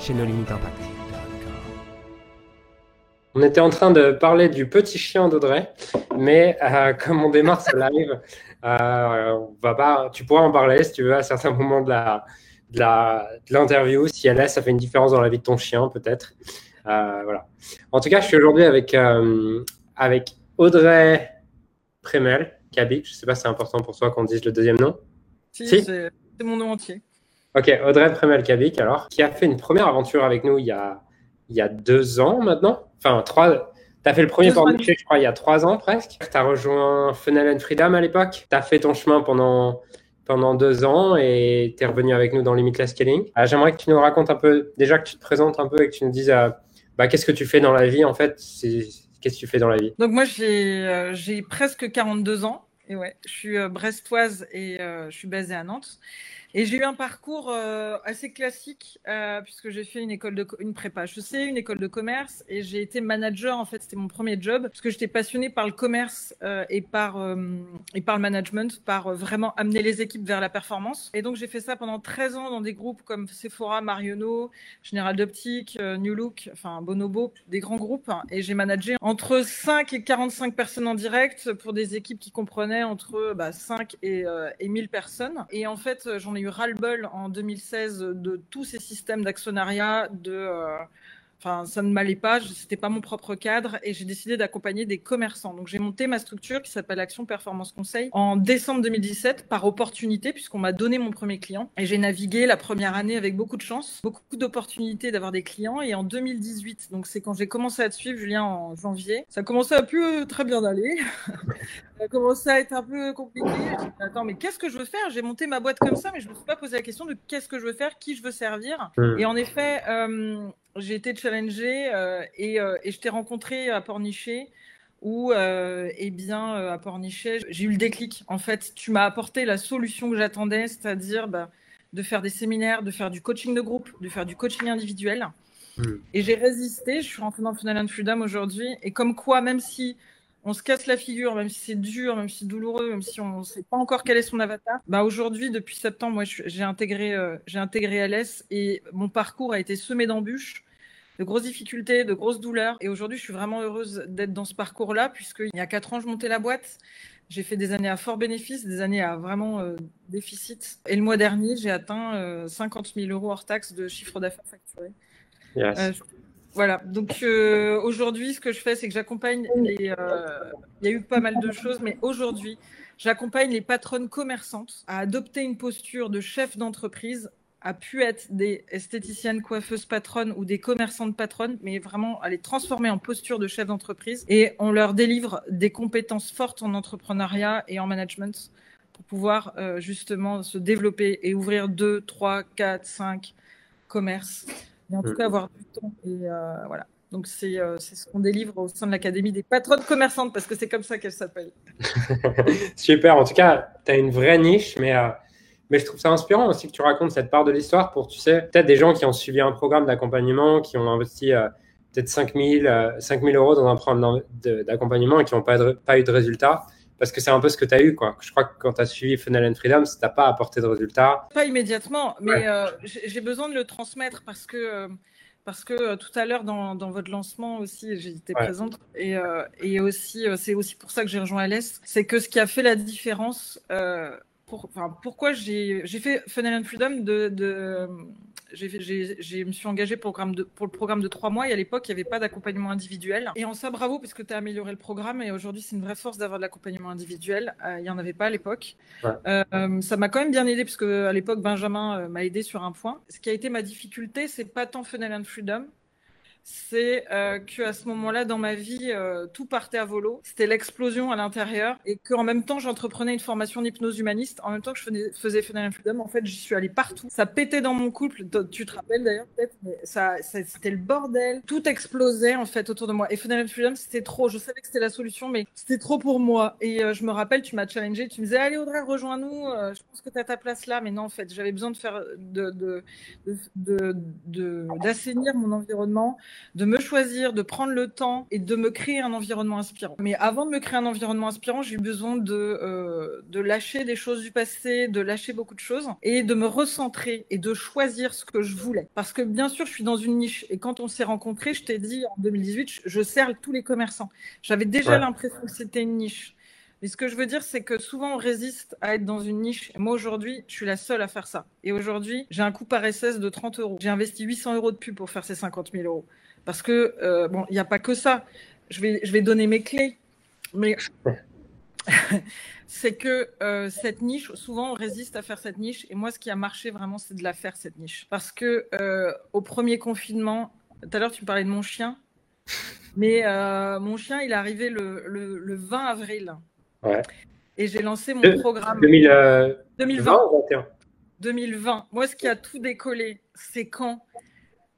chez nos limites impact. On était en train de parler du petit chien d'Audrey, mais euh, comme on démarre ce live, euh, on va pas, tu pourras en parler si tu veux à certains moments de la, de l'interview, si elle est, ça fait une différence dans la vie de ton chien peut-être. Euh, voilà. En tout cas, je suis aujourd'hui avec, avec Audrey Prémel, Kabi. Je ne sais pas si c'est important pour toi qu'on dise le deuxième nom. Si, c'est mon nom entier. Ok, Audrey Premel-Kavik, alors, qui a fait une première aventure avec nous il y a, il y a deux ans maintenant. Enfin, trois. Tu as fait le premier porniché, je crois, il y a trois ans presque. Tu as rejoint Funnel and Freedom à l'époque. Tu as fait ton chemin pendant, pendant deux ans et tu es revenu avec nous dans Limitless Scaling. Euh, j'aimerais que tu nous racontes un peu, déjà que tu te présentes un peu et que tu nous dises euh, bah, qu'est-ce que tu fais dans la vie en fait? Qu'est-ce que tu fais dans la vie? Donc, moi, j'ai euh, presque 42 ans. Et ouais, je suis brestoise et je suis basée à Nantes. Et j'ai eu un parcours euh, assez classique euh, puisque j'ai fait une école de une prépa sais une école de commerce et j'ai été manager en fait c'était mon premier job parce que j'étais passionnée par le commerce euh, et par et par le management par vraiment amener les équipes vers la performance et donc j'ai fait ça pendant 13 ans dans des groupes comme Sephora, Marionneau, Général d'Optique, New Look, enfin Bonobo, des grands groupes hein. et j'ai managé entre 5 et 45 personnes en direct pour des équipes qui comprenaient entre bah, 5 et, et 1000 personnes et en fait j'en ai eu ras-le-bol en 2016 de tous ces systèmes d'actionnariat, de, euh, Enfin, ça ne m'allait pas, c'était pas mon propre cadre et j'ai décidé d'accompagner des commerçants. Donc j'ai monté ma structure qui s'appelle Action Performance Conseil en décembre 2017 par opportunité puisqu'on m'a donné mon premier client et j'ai navigué la première année avec beaucoup de chance, beaucoup d'opportunités d'avoir des clients et en 2018, donc c'est quand j'ai commencé à te suivre Julien en janvier, ça commençait à plus euh, très bien d'aller. ça a commencé à être un peu compliqué. Attends, mais qu'est-ce que je veux faire? J'ai monté ma boîte comme ça, mais je me suis pas posé la question de qu'est-ce que je veux faire, qui je veux servir. Mmh. Et en effet, euh, j'ai été challengée euh, et, euh, et, je t'ai rencontré à Pornichet où, euh, eh bien, à Pornichet, j'ai eu le déclic. En fait, tu m'as apporté la solution que j'attendais, c'est-à-dire bah, de faire des séminaires, de faire du coaching de groupe, de faire du coaching individuel. Et j'ai résisté. Je suis rentrée dans Funnel and Freedom aujourd'hui. Et comme quoi, même si on se casse la figure, même si c'est dur, même si c'est douloureux, même si on ne sait pas encore quel est son avatar. Bah aujourd'hui, depuis septembre, moi, j'ai intégré, euh, j'ai intégré LS et mon parcours a été semé d'embûches, de grosses difficultés, de grosses douleurs. Et aujourd'hui, je suis vraiment heureuse d'être dans ce parcours-là, puisqu'il y a quatre ans, je montais la boîte. J'ai fait des années à fort bénéfice, des années à vraiment euh, déficit. Et le mois dernier, j'ai atteint 50 euh, 000 euros hors taxe de chiffre d'affaires facturé. Yes. Voilà, donc euh, aujourd'hui, ce que je fais, c'est que j'accompagne les. Euh, il y a eu pas mal de choses, mais aujourd'hui, j'accompagne les patronnes commerçantes à adopter une posture de chef d'entreprise, à pu être des esthéticiennes, coiffeuses patronnes ou des commerçantes patronnes, mais vraiment à les transformer en posture de chef d'entreprise. Et on leur délivre des compétences fortes en entrepreneuriat et en management pour pouvoir euh, justement se développer et ouvrir deux, trois, quatre, cinq commerces mais en tout mm. cas avoir du temps. Et euh, voilà. Donc euh, c'est ce qu'on délivre au sein de l'Académie des patronnes commerçantes, parce que c'est comme ça qu'elle s'appelle. Super, en tout cas, tu as une vraie niche, mais, euh, mais je trouve ça inspirant aussi que tu racontes cette part de l'histoire pour, tu sais, peut-être des gens qui ont suivi un programme d'accompagnement, qui ont investi peut-être 5000 5000 euros dans un programme d'accompagnement et qui n'ont pas, pas eu de résultats parce que c'est un peu ce que tu as eu. Quoi. Je crois que quand tu as suivi Funnel and Freedom, ça t'a pas apporté de résultats. Pas immédiatement, mais euh, j'ai besoin de le transmettre parce que, euh, parce que euh, tout à l'heure, dans, dans, votre lancement aussi, j'étais présente. Et, et aussi, c'est aussi pour ça que j'ai rejoint LS. C'est que ce qui a fait la différence, pour, enfin, pourquoi j'ai fait Funnel and Freedom de, de je me suis engagée pour, de, pour, le programme de trois mois et à l'époque, il n'y avait pas d'accompagnement individuel. Et en ça, bravo, parce que tu as amélioré le programme et aujourd'hui, c'est une vraie force d'avoir de l'accompagnement individuel. Euh, il n'y en avait pas à l'époque. Euh, ça m'a quand même bien aidé, parce qu'à l'époque, Benjamin euh, m'a aidé sur un point. Ce qui a été ma difficulté, c'est pas tant Funnel and Freedom, c'est euh, que à ce moment-là dans ma vie, euh, tout partait à volo. C'était l'explosion à l'intérieur et qu'en même temps, j'entreprenais une formation d'hypnose humaniste. En même temps que je faisais, faisais Funnel Freedom, en fait, j'y suis allée partout. Ça pétait dans mon couple. Tu te rappelles d'ailleurs peut-être, mais ça, c'était le bordel. Tout explosait en fait autour de moi. Et Funnel Freedom, c'était trop. Je savais que c'était la solution, mais c'était trop pour moi. Et euh, je me rappelle, tu m'as challengé. Tu me disais, allez Audrey, rejoins-nous. Euh, je pense que tu as ta place là. Mais non, en fait, j'avais besoin de faire, d'assainir mon environnement, de me choisir, de prendre le temps et de me créer un environnement inspirant. Mais avant de me créer un environnement inspirant, j'ai eu besoin de, euh, de lâcher des choses du passé, de lâcher beaucoup de choses et de me recentrer et de choisir ce que je voulais. Parce que bien sûr, je suis dans une niche et quand on s'est rencontrés, je t'ai dit en 2018, je sers tous les commerçants. J'avais déjà l'impression que c'était une niche. Mais ce que je veux dire, c'est que souvent on résiste à être dans une niche. Moi aujourd'hui, je suis la seule à faire ça. Et aujourd'hui, j'ai un coût par SS de 30 euros. J'ai investi 800 euros de pub pour faire ces 50 000 euros. Parce que, euh, bon, il n'y a pas que ça. Je vais, je vais donner mes clés. Mais c'est que euh, cette niche, souvent on résiste à faire cette niche. Et moi, ce qui a marché vraiment, c'est de la faire, cette niche. Parce que euh, au premier confinement, tout à l'heure, tu parlais de mon chien. Mais mon chien, il est arrivé le, le 20 avril. Et j'ai lancé mon programme. 2020 2020. 2020. Moi, ce qui a tout décollé, c'est quand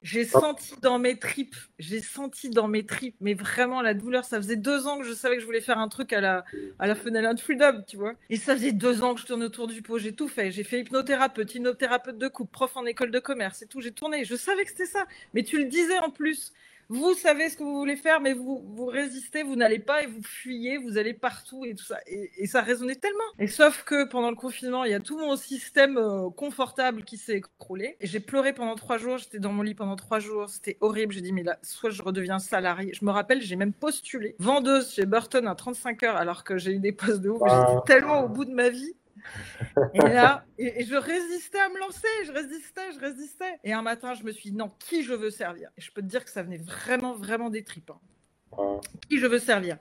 j'ai senti dans mes tripes, j'ai senti dans mes tripes, mais vraiment la douleur. Ça faisait deux ans que je savais que je voulais faire un truc à la, à la Fenêtre Freedom, tu vois. Et ça faisait deux ans que je tourne autour du pot. J'ai tout fait. J'ai fait hypnothérapeute, hypnothérapeute de coupe, prof en école de commerce et tout. J'ai tourné. Je savais que c'était ça. Mais tu le disais en plus. Vous savez ce que vous voulez faire, mais vous, vous résistez, vous n'allez pas et vous fuyez, vous allez partout et tout ça. Et, ça résonnait tellement. Et sauf que pendant le confinement, il y a tout mon système euh, confortable qui s'est écroulé. Et j'ai pleuré pendant trois jours. J'étais dans mon lit pendant trois jours. C'était horrible. J'ai dit, mais là, soit je redeviens salarié. Je me rappelle, j'ai même postulé vendeuse chez Burton à 35 heures alors que j'ai eu des postes de ouf. J'étais tellement au bout de ma vie. Et là, et, je résistais à me lancer, je résistais, je résistais. Et un matin, je me suis dit, non, qui je veux servir? Et je peux te dire que ça venait vraiment, vraiment des tripes. Hein. Qui je veux servir?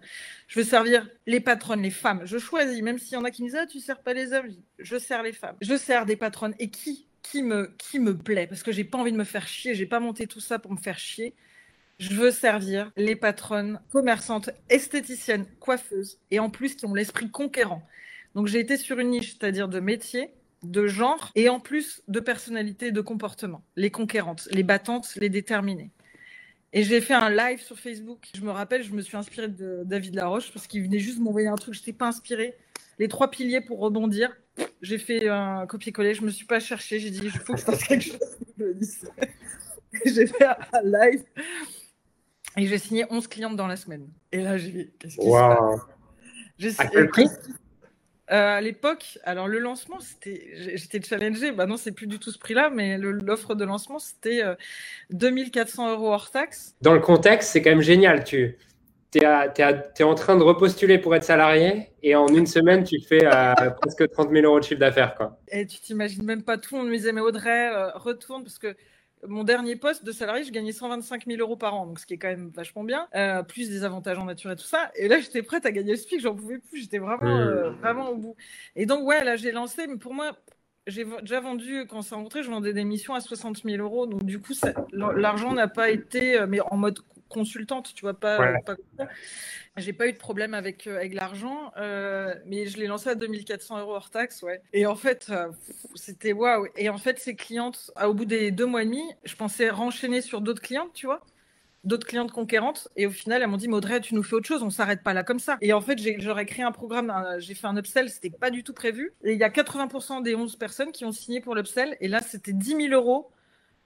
Je veux servir les patronnes, les femmes. Je choisis, même s'il y en a qui me disent, ah, tu sers pas les hommes, je sers les femmes. Je sers des patronnes. Et qui qui me, qui me plaît? Parce que j'ai pas envie de me faire chier, j'ai pas monté tout ça pour me faire chier. Je veux servir les patronnes commerçantes, esthéticiennes, coiffeuses, et en plus qui ont l'esprit conquérant. Donc j'ai été sur une niche, c'est-à-dire de métier, de genre et en plus de personnalité de comportement. Les conquérantes, les battantes, les déterminées. Et j'ai fait un live sur Facebook. Je me rappelle, je me suis inspirée de David Laroche parce qu'il venait juste m'envoyer un truc. Je n'étais pas inspirée. Les trois piliers pour rebondir. J'ai fait un copier-coller. Je me suis pas cherchée. J'ai dit, il faut que je fasse quelque chose. j'ai fait un live. Et j'ai signé 11 clientes dans la semaine. Et là, j'ai dit, qu'est-ce qui se passe? Euh, à l'époque, alors le lancement, c'était, j'étais challengée. Bah non, c'est plus du tout ce prix-là, mais l'offre de lancement, c'était 2400 euh, euros hors taxe. Dans le contexte, c'est quand même génial. Tu es, es, en train de repostuler pour être salarié et en une semaine, tu fais euh, presque 30 000 euros de chiffre d'affaires. Et tu t'imagines même pas, tout monde me disait, mais Audrey, retourne parce que mon dernier poste de salarié, je gagnais 125 000 euros par an, donc ce qui est quand même vachement bien, euh, plus des avantages en nature et tout ça. Et là, j'étais prête à gagner le SPIC, j'en pouvais plus, j'étais vraiment, euh, vraiment au bout. Et donc, ouais, là, j'ai lancé, mais pour moi, j'ai déjà vendu, quand on s'est rencontré, je vendais des missions à 60 000 euros. Donc, du coup, l'argent n'a pas été, euh, mais en mode consultante, tu vois, pas, pas J'ai pas eu de problème avec, euh, avec l'argent, euh, mais je l'ai lancé à 2400 euros hors taxe, ouais. Et en fait, euh, c'était waouh. Et en fait, ces clientes, au bout des deux mois et demi, je pensais renchaîner sur d'autres clientes, tu vois d'autres clientes conquérantes. Et au final elles m'ont dit Maudrey tu nous fais autre chose on s'arrête pas là comme ça. Et en fait j'aurais créé un programme j'ai fait un upsell c'était pas du tout prévu. Et il y a 80% des 11 personnes qui ont signé pour l'upsell. Et là c'était 10 000 euros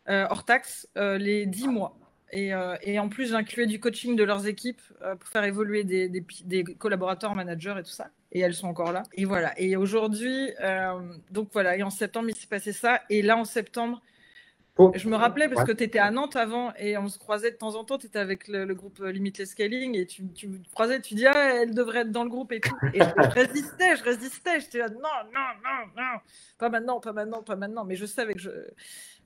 hors taxe les 10 mois euh, et, en plus, j'incluais du coaching de leurs équipes euh, pour faire évoluer des, des, collaborateurs, managers et tout ça. Et elles sont encore là. Et voilà. Et aujourd'hui, euh, donc voilà. Et en septembre, il s'est passé ça. Et là, en septembre, je me rappelais parce que tu étais à Nantes avant et on se croisait de temps en temps. Tu étais avec le, groupe Limitless Scaling et tu, tu me croisais, tu dis, ah, elle devrait être dans le groupe et tout. Et je, résistais, je résistais. J'étais là, non, non, non, non. Pas maintenant, pas maintenant, pas maintenant. Mais je savais que je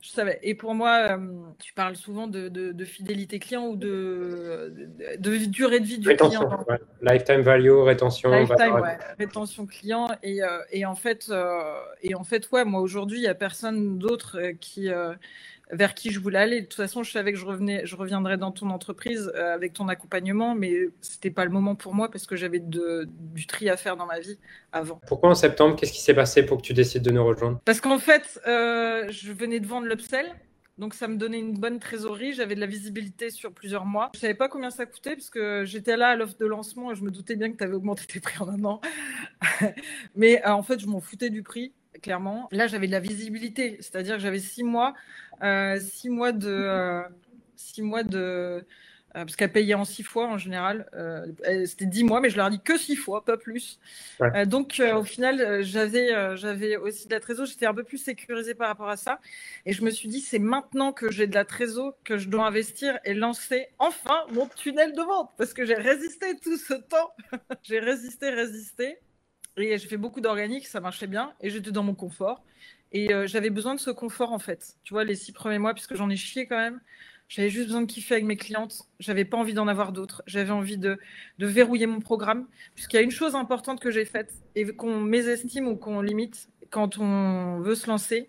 je savais. Et pour moi, euh, tu parles souvent de, fidélité client ou de, de, durée de vie du client. Lifetime value, rétention. Lifetime, ouais. rétention client. Et, euh, et, en fait, euh, et en fait, ouais, moi aujourd'hui, il n'y a personne d'autre qui, vers qui je voulais aller. De toute façon, je savais que je revenais, je reviendrais dans ton entreprise euh, avec ton accompagnement, mais c'était pas le moment pour moi parce que j'avais du tri à faire dans ma vie avant. Pourquoi en septembre Qu'est-ce qui s'est passé pour que tu décides de nous rejoindre? Parce qu'en fait, euh, je venais de vendre l'upsell. Donc ça me donnait une bonne trésorerie, j'avais de la visibilité sur plusieurs mois. Je savais pas combien ça coûtait parce que j'étais là à l'offre de lancement et je me doutais bien que tu avais augmenté tes prix en un an. Mais euh, en fait, je m'en foutais du prix clairement. Là, j'avais de la visibilité, c'est-à-dire que j'avais six mois, euh, six mois de, euh, six mois de, euh, parce qu'elle payait en six fois en général. C'était dix mois, mais je leur dit que six fois, pas plus. donc, au final, j'avais, j'avais aussi de la trésor. J'étais un peu plus sécurisée par rapport à ça, et je me suis dit, c'est maintenant que j'ai de la trésor que je dois investir et lancer enfin mon tunnel de vente, parce que j'ai résisté tout ce temps. j'ai résisté, résisté. Et j'ai fait beaucoup d'organique, ça marchait bien. Et j'étais dans mon confort. Et euh, j'avais besoin de ce confort, en fait. Tu vois, les six premiers mois, puisque j'en ai chié quand même. J'avais juste besoin de kiffer avec mes clientes. J'avais pas envie d'en avoir d'autres. J'avais envie de, de, verrouiller mon programme. Puisqu'il y a une chose importante que j'ai faite et qu'on mésestime ou qu'on limite quand on veut se lancer,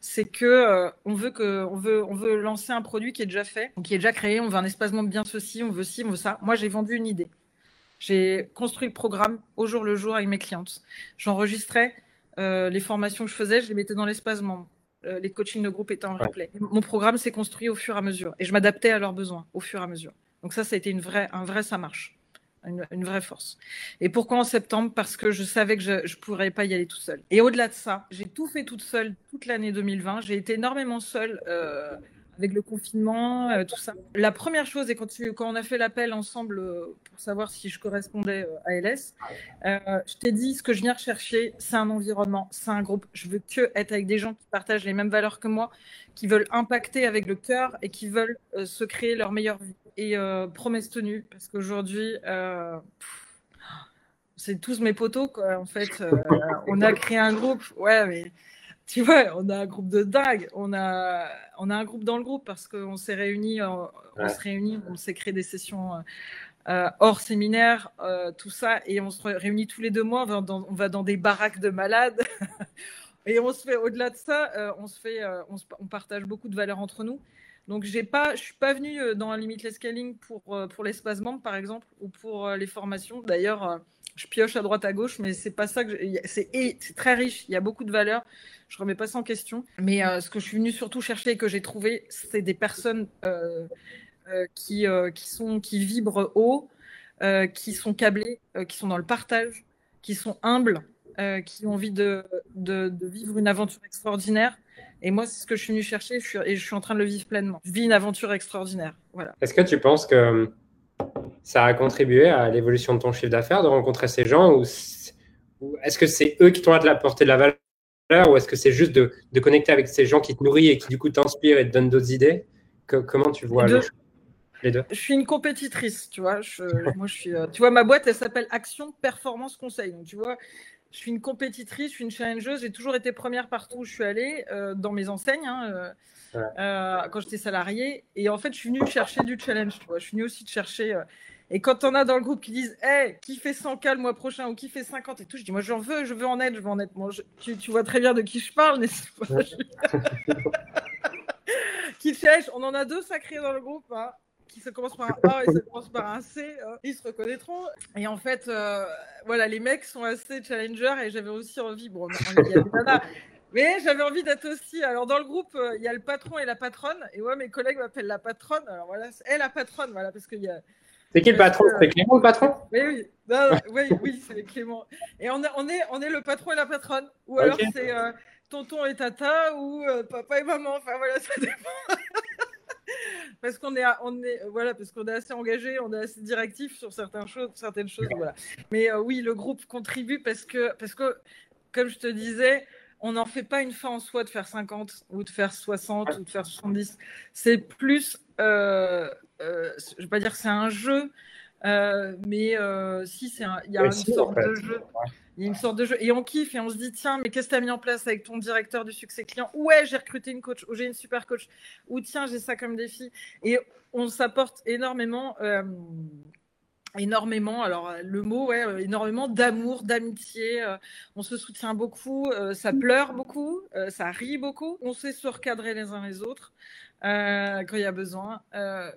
c'est que euh, on veut que veut on veut lancer un produit qui est déjà fait, qui est déjà créé. On veut un espacement bien ceci, on veut ci, on veut ça. Moi, j'ai vendu une idée. J'ai construit le programme au jour le jour avec mes clientes. J'enregistrais euh, les formations que je faisais, je les mettais dans l'espace membre. Euh, les coachings de groupe étaient en replay. Mon programme s'est construit au fur et à mesure et je m'adaptais à leurs besoins au fur et à mesure. Donc ça, ça a été une vraie, un vrai ça marche, une, vraie force. Et pourquoi en septembre? Parce que je savais que je ne pourrais pas y aller tout seul. Et au-delà de ça, j'ai tout fait toute seule toute l'année 2020. J'ai été énormément seule. Euh, avec le confinement, euh, tout ça. La première chose, et quand, on a fait l'appel ensemble euh, pour savoir si je correspondais euh, à LS, je t'ai dit ce que je viens rechercher, c'est un environnement, c'est un groupe. Je veux que être avec des gens qui partagent les mêmes valeurs que moi, qui veulent impacter avec le cœur et qui veulent se créer leur meilleure vie. Et promesse tenue, parce qu'aujourd'hui, c'est tous mes potos, quoi. En fait, on a créé un groupe. Ouais, mais tu vois, on a un groupe de dingue. On a, on a un groupe dans le groupe parce qu'on s'est réunis, on, se réunit, on s'est créé des sessions euh, hors séminaire, euh, tout ça, et on se réunit tous les deux mois. On va dans, on va dans des baraques de malades. et on se fait, au-delà de ça, euh, on se fait, on, on, partage beaucoup de valeurs entre nous. Donc, j'ai pas, je suis pas venue dans un limitless scaling pour, pour l'espace membre, par exemple, ou pour les formations. D'ailleurs, je pioche à droite à gauche, mais c'est pas ça que c'est très riche. Il y a beaucoup de valeurs. Je remets pas ça en question. Mais euh, ce que je suis venue surtout chercher et que j'ai trouvé, c'est des personnes euh, euh, qui qui vibrent haut, qui sont câblées, qui sont dans le partage, qui sont humbles, qui ont envie de, de, vivre une aventure extraordinaire. Et moi, c'est ce que je suis venue chercher. Je et je suis en train de le vivre pleinement. Je vis une aventure extraordinaire. Voilà. Est-ce que tu penses que ça a contribué à l'évolution de ton chiffre d'affaires de rencontrer ces gens ou, est-ce que c'est eux qui t'ont apporté de la valeur ou est-ce que c'est juste de, connecter avec ces gens qui te nourrissent et qui du coup t'inspirent et te donnent d'autres idées? Comment tu vois les deux. Je suis une compétitrice, tu vois. moi, je suis, euh, tu vois, ma boîte, elle s'appelle Action Performance Conseil. Donc, tu vois, je suis une compétitrice, je suis une challengeuse. J'ai toujours été première partout où je suis allée, euh, dans mes enseignes. Hein, euh, euh, quand j'étais salarié. Et en fait, je suis venue chercher du challenge, tu vois. Je suis venue aussi de chercher. Et quand on a dans le groupe qui disent, hey, qui fait 100K le mois prochain ou qui fait 50 et tout, je dis, moi, j'en veux, je veux en être, je veux en être. tu, tu, vois très bien de qui je parle, n'est-ce pas Qui cherche, on en a deux sacrés dans le groupe, hein, qui se commencent par un A et se commencent par un C. Hein. ils se reconnaîtront. Et en fait, euh, voilà, les mecs sont assez challengers et j'avais aussi envie, bon, il y a mais j'avais envie d'être aussi. Alors, dans le groupe, euh, il y a le patron et la patronne. Et ouais, mes collègues m'appellent la patronne. Alors voilà, elle la patronne, voilà, parce qu'il y a. C'est qui le patron? C'est Clément le patron? Oui, oui. oui, oui, c'est Clément. Et on, est, on, est, on est le patron et la patronne. Ou alors c'est euh, tonton et tata ou euh, papa et maman. Enfin voilà, ça dépend. parce qu'on est, on est, voilà, parce qu'on est assez engagé, on est assez directif sur certaines choses, certaines choses. Voilà. Mais oui, le groupe contribue parce que, parce que, comme je te disais, on n'en fait pas une fin en soi de faire 50 ou de faire 60 ou de faire 70. C'est plus, euh, euh, je ne vais pas dire que c'est un jeu, euh, mais si, c'est il y a une sorte de jeu. Il y a une sorte de jeu. Et on kiffe et on se dit, tiens, mais qu'est-ce que tu as mis en place avec ton directeur du succès client? Ouais, j'ai recruté une coach, ou j'ai une super coach, ou tiens, j'ai ça comme défi. Et on s'apporte énormément énormément, alors le mot, ouais, énormément d'amour, d'amitié. on se soutient beaucoup, ça pleure beaucoup, ça rit beaucoup. On sait se recadrer les uns les autres. Quand il y a besoin,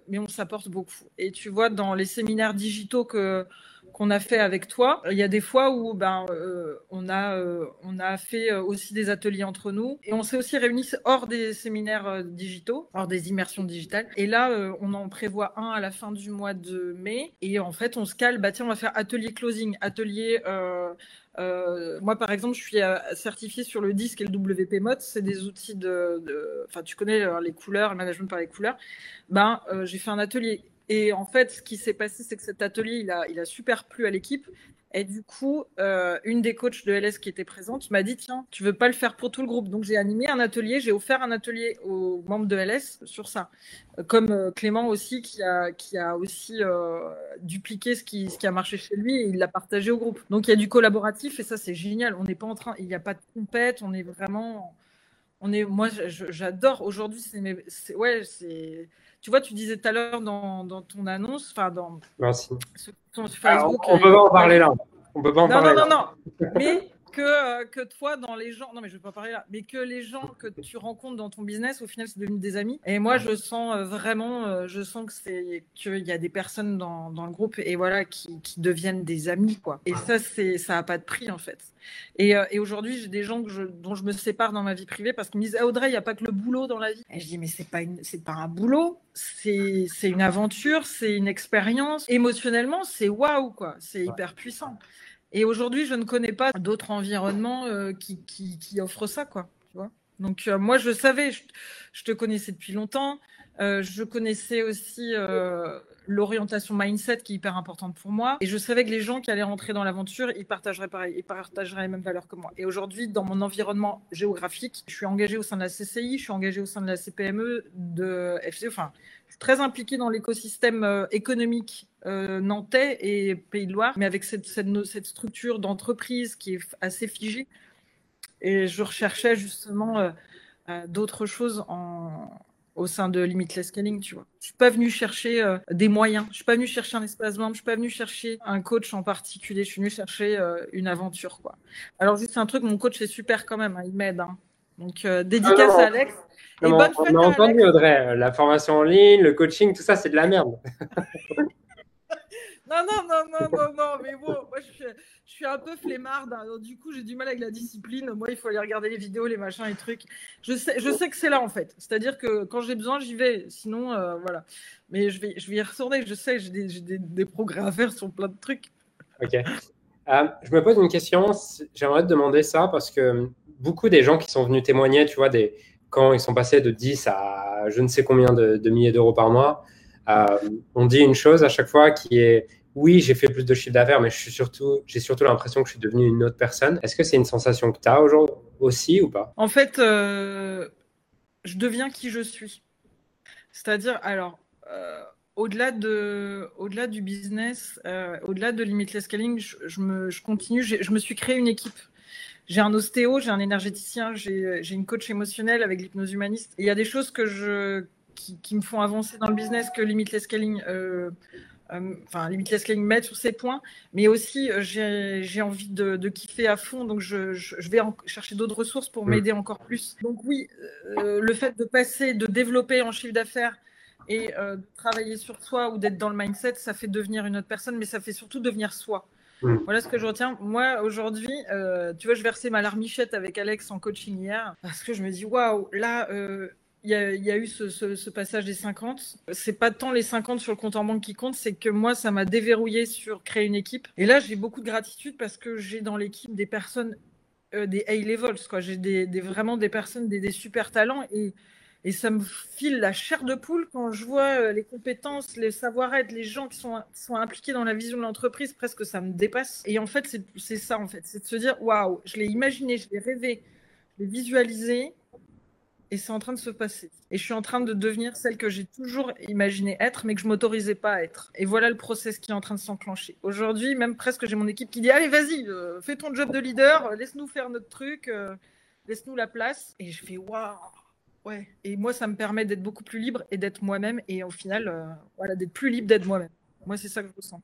mais on s'apporte beaucoup. Et tu vois, dans les séminaires digitaux que qu'on a fait avec toi. Il y a des fois où ben euh, on a euh, on a fait euh, aussi des ateliers entre nous et on s'est aussi réunis hors des séminaires digitaux, hors des immersions digitales. Et là, on en prévoit un à la fin du mois de mai et en fait, on se cale. Bah tiens, on va faire atelier closing, atelier. moi, par exemple, je suis certifiée sur le disque et le WP Mode. C'est des outils de, enfin, tu connais les couleurs, le management par les couleurs. Ben, j'ai fait un atelier et en fait, ce qui s'est passé, c'est que cet atelier, il a, il a super plu à l'équipe. Et du coup, euh, une des coachs de LS qui était présente m'a dit Tiens, tu veux pas le faire pour tout le groupe Donc j'ai animé un atelier, j'ai offert un atelier aux membres de LS sur ça. Comme euh, Clément aussi, qui a, qui a aussi euh, dupliqué ce qui, ce qui a marché chez lui il l'a partagé au groupe. Donc il y a du collaboratif et ça, c'est génial. On n'est pas en train, il n'y a pas de compète, on est vraiment. On est, moi, j'adore. Aujourd'hui, c'est, ouais, c'est tu vois, tu disais tout à l'heure dans, ton annonce, enfin dans Merci. Facebook. on, ne peut pas en parler là. On peut pas en non, parler. Non, non, non. Mais que, euh, que toi, dans les gens, non mais je vais pas parler là, mais que les gens que tu rencontres dans ton business, au final, c'est devenu des amis. Et moi, je sens euh, vraiment, euh, je sens que c'est qu'il y a des personnes dans, dans, le groupe et voilà qui, qui, deviennent des amis, quoi. Et ça, c'est ça a pas de prix en fait. Et, et aujourd'hui, j'ai des gens que je, dont je me sépare dans ma vie privée parce qu'ils me disent ah, Audrey, il n'y a pas que le boulot dans la vie. Et je dis mais c'est pas une, c'est pas un boulot, c'est c'est une aventure, c'est une expérience. Émotionnellement, c'est waouh quoi, c'est hyper puissant. Et aujourd'hui, je ne connais pas d'autres environnements euh, qui, qui, qui, offrent ça, quoi. Donc, euh, moi, je savais, je, te connaissais depuis longtemps. Euh, je connaissais aussi l'orientation mindset qui est hyper importante pour moi. Et je savais que les gens qui allaient rentrer dans l'aventure, ils partageraient pareil, ils partageraient les mêmes valeurs que moi. Et aujourd'hui, dans mon environnement géographique, je suis engagée au sein de la CCI, je suis engagée au sein de la CPME, de FC, enfin, je suis très impliquée dans l'écosystème économique euh, nantais et Pays de Loire, mais avec cette, structure d'entreprise qui est assez figée. Et je recherchais justement euh, euh, d'autres choses en, au sein de Limitless Scaling, tu vois. Je suis pas venue chercher des moyens, je suis pas venue chercher un espace membre, je suis pas venue chercher un coach en particulier, je suis venue chercher une aventure, quoi. Alors juste un truc, mon coach est super quand même, hein, il m'aide. Hein. Donc dédicace à Alex. et bonne on, a entendu Audrey, la formation en ligne, le coaching, tout ça, c'est de la merde. Non, non, non, non, non, non, mais bon, je suis, un peu flemmarde, hein. du coup j'ai du mal avec la discipline. Moi, il faut aller regarder les vidéos, les machins, les trucs. Je sais, que c'est là en fait. C'est-à-dire que quand j'ai besoin, j'y vais. Sinon, euh, voilà. Mais je vais, je vais y retourner. Je sais, j'ai des, progrès à faire sur plein de trucs. Ok. Euh, je me pose une question. J'aimerais te demander ça parce que beaucoup des gens qui sont venus témoigner, tu vois, quand ils sont passés de 10 à je ne sais combien de, de milliers d'euros par mois, euh, on dit une chose à chaque fois qui est oui, j'ai fait plus de chiffre d'affaires, mais je suis surtout, j'ai surtout l'impression que je suis devenu une autre personne. Est-ce que c'est une sensation que tu as aujourd'hui aussi ou pas? En fait, euh, je deviens qui je suis. C'est-à-dire, alors, euh, au-delà de, au-delà du business, euh, au-delà de limitless scaling, je, me, je continue. Je me suis créé une équipe. J'ai un ostéo, j'ai un énergéticien, j'ai, une coach émotionnelle avec l'hypnose humaniste. Il y a des choses que je, qui, me font avancer dans le business que limitless scaling enfin, Limitless Scaling mettre sur ces points, mais aussi euh, j'ai envie de, de, kiffer à fond, donc je, je, vais chercher d'autres ressources pour mm. m'aider encore plus. Donc oui, euh, le fait de passer, de développer en chiffre d'affaires et de travailler sur soi ou d'être dans le mindset, ça fait devenir une autre personne, mais ça fait surtout devenir soi. Mm. Voilà ce que je retiens. Moi, aujourd'hui, tu vois, je versais ma larmichette avec Alex en coaching hier parce que je me dis, waouh, là, il y, a, eu ce, passage des 50. C'est pas tant les 50 sur le compte en banque qui compte, c'est que moi, ça m'a déverrouillé sur créer une équipe. Et là, j'ai beaucoup de gratitude parce que j'ai dans l'équipe des personnes, euh, des A-levels, quoi. J'ai des, vraiment des personnes, des, super talents et, ça me file la chair de poule quand je vois euh, les compétences, les savoir-être, les gens qui sont, sont impliqués dans la vision de l'entreprise, presque ça me dépasse. Et en fait, c'est ça, en fait. C'est de se dire, waouh, je l'ai imaginé, je l'ai rêvé, je l'ai visualisé et c'est en train de se passer. Et je suis en train de devenir celle que j'ai toujours imaginé être, mais que je m'autorisais pas à être. Et voilà le process qui est en train de s'enclencher. Aujourd'hui, même presque, j'ai mon équipe qui dit Allez, vas-y, euh, fais ton job de leader, laisse-nous faire notre truc, euh, laisse-nous la place. Et je fais Waouh Ouais. Et moi, ça me permet d'être beaucoup plus libre et d'être moi-même. Et au final, euh, voilà, d'être plus libre d'être moi-même. Moi, c'est ça que je ressens.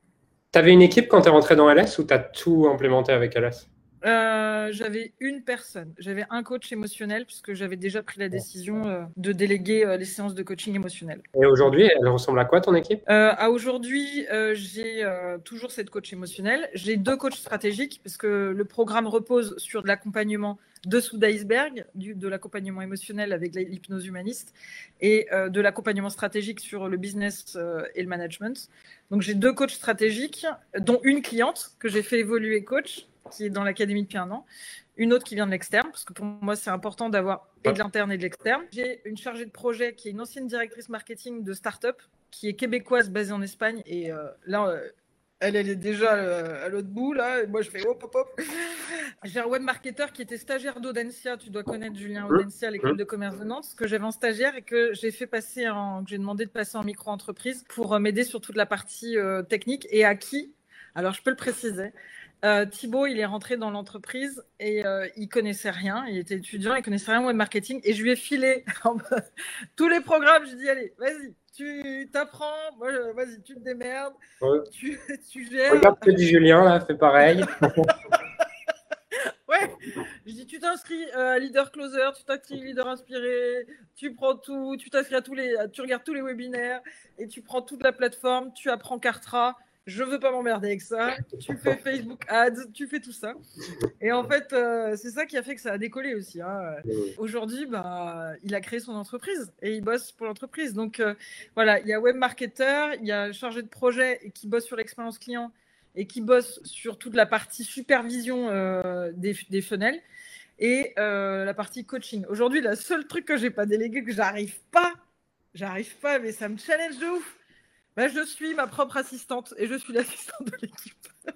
Tu avais une équipe quand tu es rentré dans LS ou tu as tout implémenté avec LS euh, j'avais une personne. J'avais un coach émotionnel puisque j'avais déjà pris la décision euh, de déléguer euh, les séances de coaching émotionnel. Et aujourd'hui, elle ressemble à quoi ton équipe? À aujourd'hui, j'ai toujours cette coach émotionnelle. J'ai deux coachs stratégiques parce que le programme repose sur de l'accompagnement dessous d'iceberg, de l'accompagnement émotionnel avec l'hypnose humaniste et de l'accompagnement stratégique sur le business et le management. Donc j'ai deux coachs stratégiques, dont une cliente que j'ai fait évoluer coach qui est dans l'académie depuis un an, une autre qui vient de l'externe, parce que pour moi, c'est important d'avoir et de l'interne et de l'externe. J'ai une chargée de projet qui est une ancienne directrice marketing de start-up, qui est québécoise basée en Espagne. Et euh, là, euh, elle, elle est déjà euh, à l'autre bout, là. Et moi, je fais hop, hop, hop. J'ai un web marketeur qui était stagiaire d'Audencia. Tu dois connaître Julien Audencia, l'école de commerce de Nantes, que j'avais en stagiaire et que j'ai fait passer en, que j'ai demandé de passer en micro-entreprise pour m'aider sur toute la partie technique et à qui alors, je peux le préciser. Euh, Thibaut, il est rentré dans l'entreprise et euh, il connaissait rien. Il était étudiant, il connaissait rien au web marketing et je lui ai filé tous les programmes. Je lui ai dit allez, vas-y, tu t'apprends, vas-y, tu te démerdes, tu, tu, gères. Regarde ce que dit Julien là, fait pareil. ouais, je dis tu t'inscris à leader closer, tu t'inscris leader inspiré, tu prends tout, tu t'inscris à tous les, tu regardes tous les webinaires et tu prends toute la plateforme, tu apprends Cartra je veux pas m'emmerder avec ça. Tu fais Facebook Ads, tu fais tout ça. Et en fait, euh, c'est ça qui a fait que ça a décollé aussi. Hein. Aujourd'hui, bah, il a créé son entreprise et il bosse pour l'entreprise. Donc euh, voilà, il y a web marketer, il y a chargé de projet qui bosse sur l'expérience client et qui bosse sur toute la partie supervision euh, des, des funnels et la partie coaching. Aujourd'hui, le seul truc que j'ai pas délégué, que j'arrive pas, j'arrive pas, mais ça me challenge de ouf bah, je suis ma propre assistante et je suis l'assistante de l'équipe.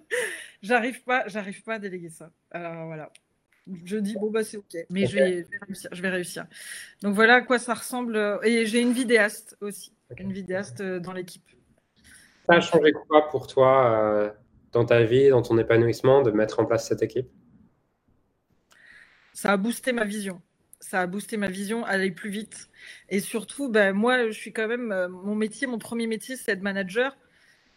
j'arrive pas, j'arrive pas à déléguer ça. Alors voilà. Je dis bon bah c'est ok, mais je, vais, réussir, je vais réussir. Donc voilà à quoi ça ressemble. Et j'ai une vidéaste aussi, une vidéaste euh, dans l'équipe. Ça a changé quoi pour toi euh, dans ta vie, dans ton épanouissement, de mettre en place cette équipe? Ça a boosté ma vision ça a boosté ma vision, aller plus vite. Et surtout, ben, moi, je suis quand même, euh, mon métier, mon premier métier, c'est être manager.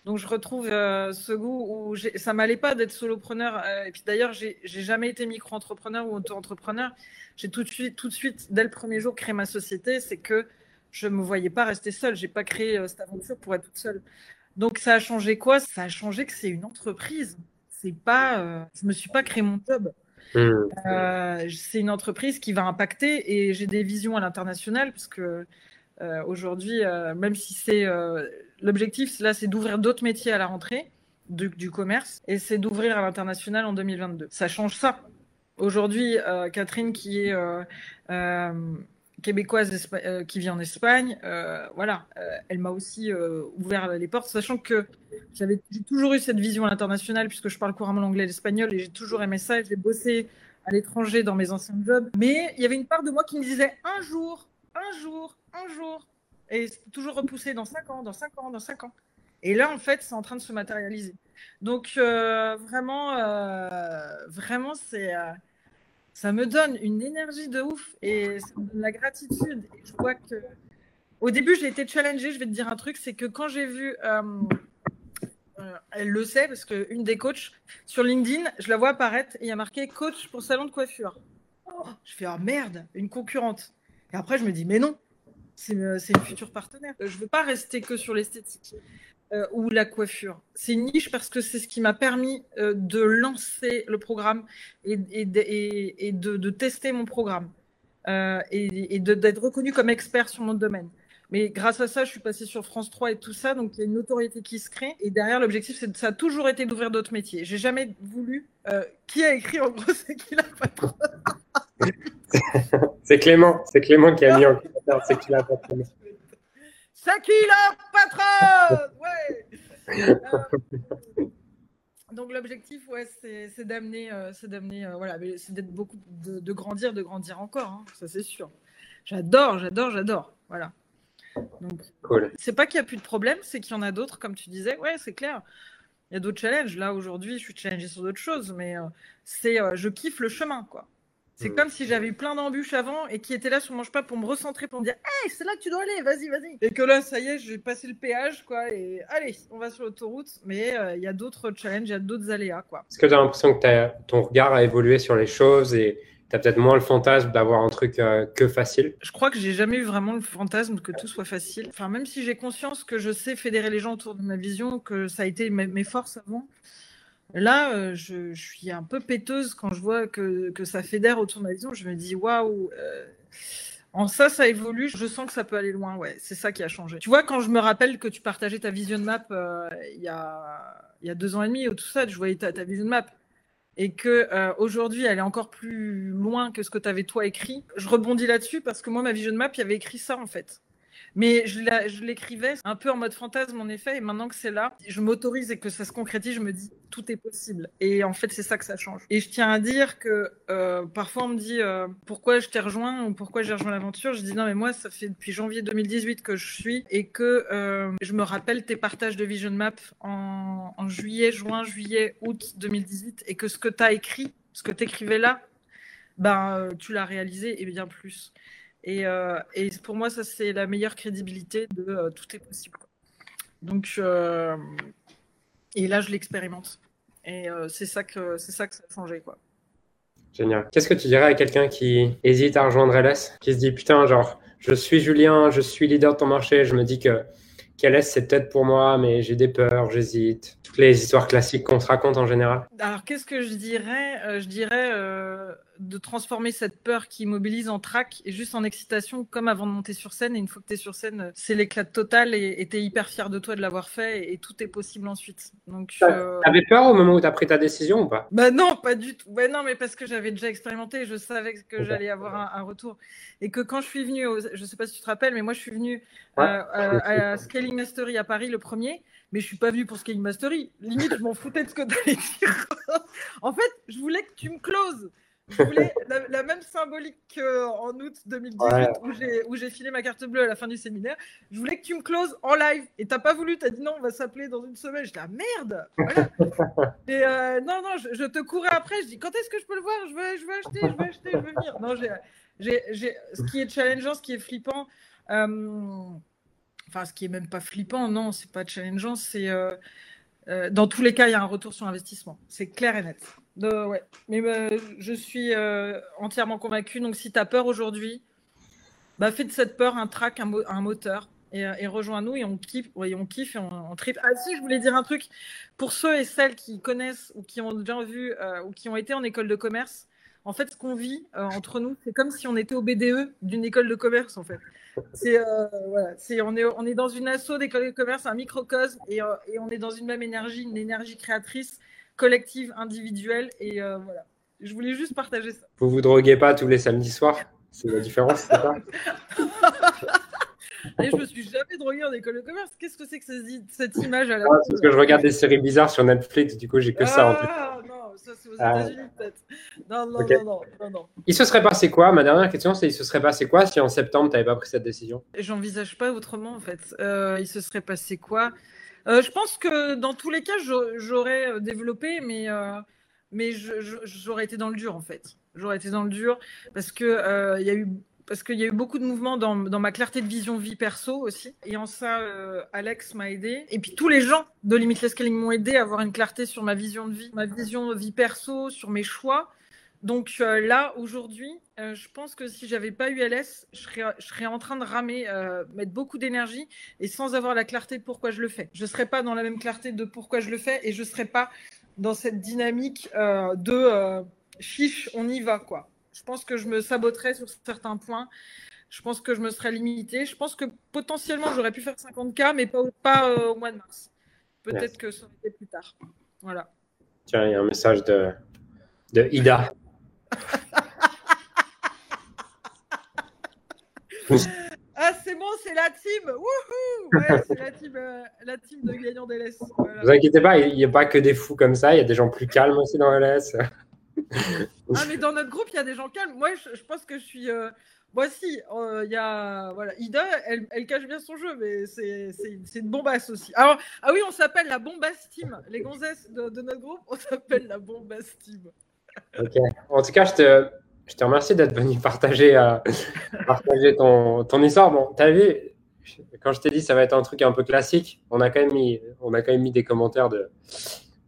Donc, je retrouve euh, ce goût où ça m'allait pas d'être solopreneur. Euh, et puis d'ailleurs, j'ai jamais été micro-entrepreneur ou auto-entrepreneur. J'ai tout de suite, tout de suite, dès le premier jour, créé ma société. C'est que je me voyais pas rester seule. J'ai pas créé cette aventure pour être toute seule. Donc, ça a changé quoi? Ça a changé que c'est une entreprise. C'est pas, je me suis pas créé mon job. Mmh. Euh, c'est une entreprise qui va impacter et j'ai des visions à l'international parce que euh, aujourd'hui, euh, même si c'est l'objectif, là, c'est d'ouvrir d'autres métiers à la rentrée du, commerce et c'est d'ouvrir à l'international en 2022. Ça change ça. Aujourd'hui, Catherine qui est québécoise qui vit en Espagne, voilà, elle m'a aussi ouvert les portes, sachant que j'avais toujours eu cette vision à l'international puisque je parle couramment l'anglais et l'espagnol et j'ai toujours aimé ça j'ai bossé à l'étranger dans mes anciens jobs. Mais il y avait une part de moi qui me disait un jour, un jour, un jour. Et toujours repoussé dans 5 ans, dans 5 ans, dans 5 ans. Et là, en fait, c'est en train de se matérialiser. Donc, euh, vraiment, euh, vraiment, c'est, euh, ça me donne une énergie de ouf et ça me donne la gratitude. Et je vois que, au début, j'ai été challengée. Je vais te dire un truc, c'est que quand j'ai vu euh, elle le sait parce qu'une des coachs sur LinkedIn, je la vois apparaître et il y a marqué coach pour salon de coiffure. Oh, je fais oh merde, une concurrente. Et après, je me dis mais non, c'est euh, une future partenaire. Euh, je ne veux pas rester que sur l'esthétique ou la coiffure. C'est une niche parce que c'est ce qui m'a permis de lancer le programme et, de, tester mon programme et, d'être reconnu comme expert sur mon domaine. Mais grâce à ça, je suis passée sur France 3 et tout ça. Donc, il y a une notoriété qui se crée. Et derrière, l'objectif, ça a toujours été d'ouvrir d'autres métiers. J'ai jamais voulu. Euh, qui a écrit en gros C'est qui la patronne? C'est Clément. C'est Clément qui a mis en commentaire C'est qui la patronne C'est qui la patronne Ouais euh, donc l'objectif, ouais, c'est d'amener, euh, c'est d'amener, voilà, c'est d'être beaucoup, de, grandir, de grandir encore, hein, ça c'est sûr. J'adore, j'adore, j'adore, voilà. Donc, c'est pas qu'il n'y a plus de problème, c'est qu'il y en a d'autres, comme tu disais. Ouais, c'est clair. Il y a d'autres challenges. Là, aujourd'hui, je suis challengée sur d'autres choses, mais euh, c'est, euh, je kiffe le chemin, quoi. C'est mm. comme si j'avais eu plein d'embûches avant et qui étaient là sur mon chemin pour me recentrer, pour me dire Hey, c'est là que tu dois aller, vas-y, vas-y. Et que là, ça y est, j'ai passé le péage, quoi, et allez, on va sur l'autoroute. Mais euh, il y a d'autres challenges, il y a d'autres aléas, quoi. Est-ce que tu as l'impression que ton regard a évolué sur les choses et tu as peut-être moins le fantasme d'avoir un truc euh, que facile Je crois que j'ai jamais eu vraiment le fantasme que tout soit facile. Enfin, même si j'ai conscience que je sais fédérer les gens autour de ma vision, que ça a été mes forces avant. Là, euh, je, suis un peu péteuse quand je vois que, que ça fédère autour de ma vision. Je me dis, waouh, euh, en ça, ça évolue. Je sens que ça peut aller loin. Ouais, c'est ça qui a changé. Tu vois, quand je me rappelle que tu partageais ta vision map euh, il y, a, deux ans et demi ou tout ça, je voyais ta, vision map et que aujourd'hui elle est encore plus loin que ce que tu avais toi écrit. Je rebondis là-dessus parce que moi, ma vision map, il y avait écrit ça en fait. Mais je l'écrivais un peu en mode fantasme, en effet. Et maintenant que c'est là, je m'autorise et que ça se concrétise, je me dis tout est possible. Et en fait, c'est ça que ça change. Et je tiens à dire que euh, parfois on me dit euh, pourquoi je t'ai rejoint ou pourquoi j'ai rejoint l'aventure. Je dis non, mais moi, ça fait depuis janvier 2018 que je suis et que euh, je me rappelle tes partages de Vision Map en, juillet, juin, juillet, août 2018 et que ce que tu as écrit, ce que tu écrivais là, ben, tu l'as réalisé et bien plus. Euh, et, pour moi, ça, c'est la meilleure crédibilité de euh, tout est possible. Donc, euh, et là, je l'expérimente. Et c'est ça, que, ça que ça a changé. Quoi. Génial. Qu'est-ce que tu dirais à quelqu'un qui hésite à rejoindre LS, qui se dit putain, genre, je suis Julien, je suis leader de ton marché, je me dis que LS, c'est peut-être pour moi, mais j'ai des peurs, j'hésite. Toutes les histoires classiques qu'on se raconte en général. Alors, qu'est-ce que je dirais? Je dirais de transformer cette peur qui mobilise en trac et juste en excitation, comme avant de monter sur scène. Et une fois que tu es sur scène, c'est l'éclat total et tu es hyper fier de toi de l'avoir fait et, tout est possible ensuite. Donc, euh... T'avais peur au moment où tu as pris ta décision ou pas? Bah non, pas du tout. Bah non, mais parce que j'avais déjà expérimenté, je savais que j'allais avoir un, retour. Et que quand je suis venue, je sais pas si tu te rappelles, mais moi je suis venue euh, à, Scaling Mastery à Paris le premier mais je suis pas venue pour Scaling Mastery. Limite, je m'en foutais de ce que tu allais dire. en fait, je voulais que tu me closes. Je voulais la, même symbolique qu'en août 2018 où j'ai filé ma carte bleue à la fin du séminaire. Je voulais que tu me closes en live et t'as pas voulu, t'as dit non, on va s'appeler dans une semaine. Je dis ah merde Et euh, non, non, je, te courais après. Je dis quand est-ce que je peux le voir? Je veux, je veux acheter, je veux acheter, je veux venir. Non, j'ai, ce qui est challengeant, ce qui est flippant, euh, enfin, ce qui est même pas flippant, non, c'est pas challengeant, c'est. Euh, dans tous les cas, il y a un retour sur investissement. C'est clair et net ouais. Mais euh, je suis euh, entièrement convaincue. Donc, si tu as peur aujourd'hui, bah, fais de cette peur un track, un, moteur. Et, euh, et rejoins-nous et on kiffe, ouais, on kiffe et on, on tripe. Ah si, je voulais dire un truc. Pour ceux et celles qui connaissent ou qui ont déjà vu ou qui ont été en école de commerce, en fait, ce qu'on vit entre nous, c'est comme si on était au BDE d'une école de commerce, en fait. C'est on est on est dans une asso d'école de commerce, un microcosme, et, et on est dans une même énergie, une énergie créatrice collective, individuelle. Et euh, voilà. Je voulais juste partager ça. Vous vous droguez pas tous les samedis soirs? C'est la différence, c'est ça? Et je me suis jamais drogué en école de commerce. Qu'est-ce que c'est que cette image à la ah, Parce que je regarde des séries bizarres sur Netflix, du coup, j'ai que ça en tête. Ah non, ça c'est aux ah. États-Unis peut-être. Non, non, non, non, non, Il se serait passé quoi? Ma dernière question, c'est il se serait passé quoi si en septembre, tu n'avais pas pris cette décision? J'envisage pas autrement en fait. Euh, il se serait passé quoi? euh, je pense que dans tous les cas, j'aurais euh, développé, mais, euh, mais j'aurais été dans le dur en fait. J'aurais été dans le dur parce que il y a eu parce qu'il y a eu beaucoup de mouvements dans, dans, ma clarté de vision vie perso aussi. Et en ça, Alex m'a aidé. Et puis tous les gens de Limitless Scaling m'ont aidé à avoir une clarté sur ma vision de vie, ma vision vie perso, sur mes choix. Donc euh, là, aujourd'hui, euh, je pense que si j'avais pas eu LS, je serais, en train de ramer, euh, mettre beaucoup d'énergie et sans avoir la clarté de pourquoi je le fais. Je serais pas dans la même clarté de pourquoi je le fais et je serais pas dans cette dynamique de chiche, on y va quoi. Je pense que je me saboterais sur certains points. Je pense que je me serais limitée. Je pense que potentiellement j'aurais pu faire 50K, mais pas, pas au mois de mars. Peut-être que ça aurait été plus tard. Voilà. Tiens, il y a un message de, de Ida. Ah, c'est bon, c'est la team. Wouhou ouais, c'est la team, euh, la team de gagnants d'LS. Voilà. Vous inquiétez pas, il n'y a pas que des fous comme ça, il y a des gens plus calmes aussi dans LS. ah, mais dans notre groupe, il y a des gens calmes. Moi, je, pense que je suis. Euh... Moi, si, euh, il y a. Voilà, Ida, elle, elle, cache bien son jeu, mais c'est une bombasse aussi. Alors, ah oui, on s'appelle la bombasse team. Les gonzesses de, de notre groupe, on s'appelle la bombasse team. Ok. En tout cas, je te, je te remercie d'être venu partager, euh, partager ton, ton, histoire. Bon, tu as vu, quand je t'ai dit ça va être un truc un peu classique, on a quand même mis, on a quand même mis des commentaires de,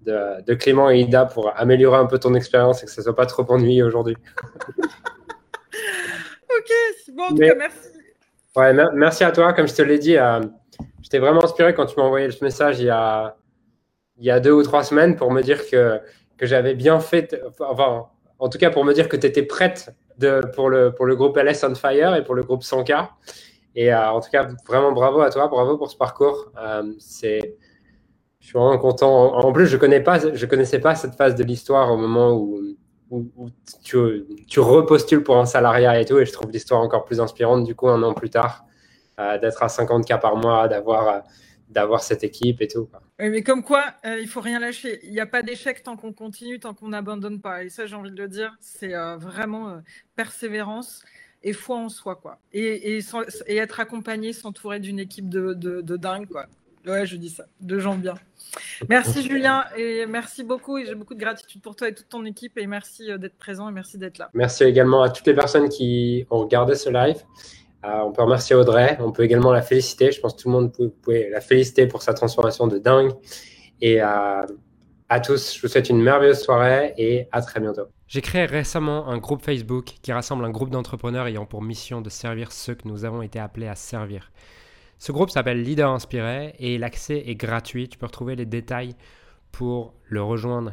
de, de Clément et Ida pour améliorer un peu ton expérience et que ça ne soit pas trop ennuyé aujourd'hui. ok, bon, en tout cas, merci. Ouais, merci à toi. Comme je te l'ai dit, euh, j'étais vraiment inspiré quand tu m'as envoyé ce message il y, a, il y a deux ou trois semaines pour me dire que, que j'avais bien fait, enfin, en tout cas pour me dire que tu étais prête de, pour, le, pour le groupe LS on Fire et pour le groupe 100K. Et euh, en tout cas, vraiment bravo à toi, bravo pour ce parcours. Euh, je suis vraiment content. En plus, je connais pas, je connaissais pas cette phase de l'histoire au moment où, où, tu, tu, repostules pour un salariat et tout. Et je trouve l'histoire encore plus inspirante. Du coup, un an plus tard, euh, d'être à 50 k par mois, d'avoir d'avoir cette équipe et tout. Oui, mais comme quoi, euh, il faut rien lâcher. Il n'y a pas d'échec tant qu'on continue, tant qu'on n'abandonne pas. Et ça, j'ai envie de le dire, c'est vraiment persévérance et foi en soi, quoi. Et, et, être accompagné, s'entourer d'une équipe de, de, dingue, quoi. Ouais, je dis ça, de gens bien. Merci Julien et merci beaucoup et j'ai beaucoup de gratitude pour toi et toute ton équipe et merci euh, d'être présent et merci d'être là. Merci également à toutes les personnes qui ont regardé ce live. Euh, on peut remercier Audrey, on peut également la féliciter. Je pense que tout le monde peut, la féliciter pour sa transformation de dingue. Et euh, à tous, je vous souhaite une merveilleuse soirée et à très bientôt. J'ai créé récemment un groupe Facebook qui rassemble un groupe d'entrepreneurs ayant pour mission de servir ceux que nous avons été appelés à servir. Ce groupe s'appelle Leader Inspiré et l'accès est gratuit. Tu peux retrouver les détails pour le rejoindre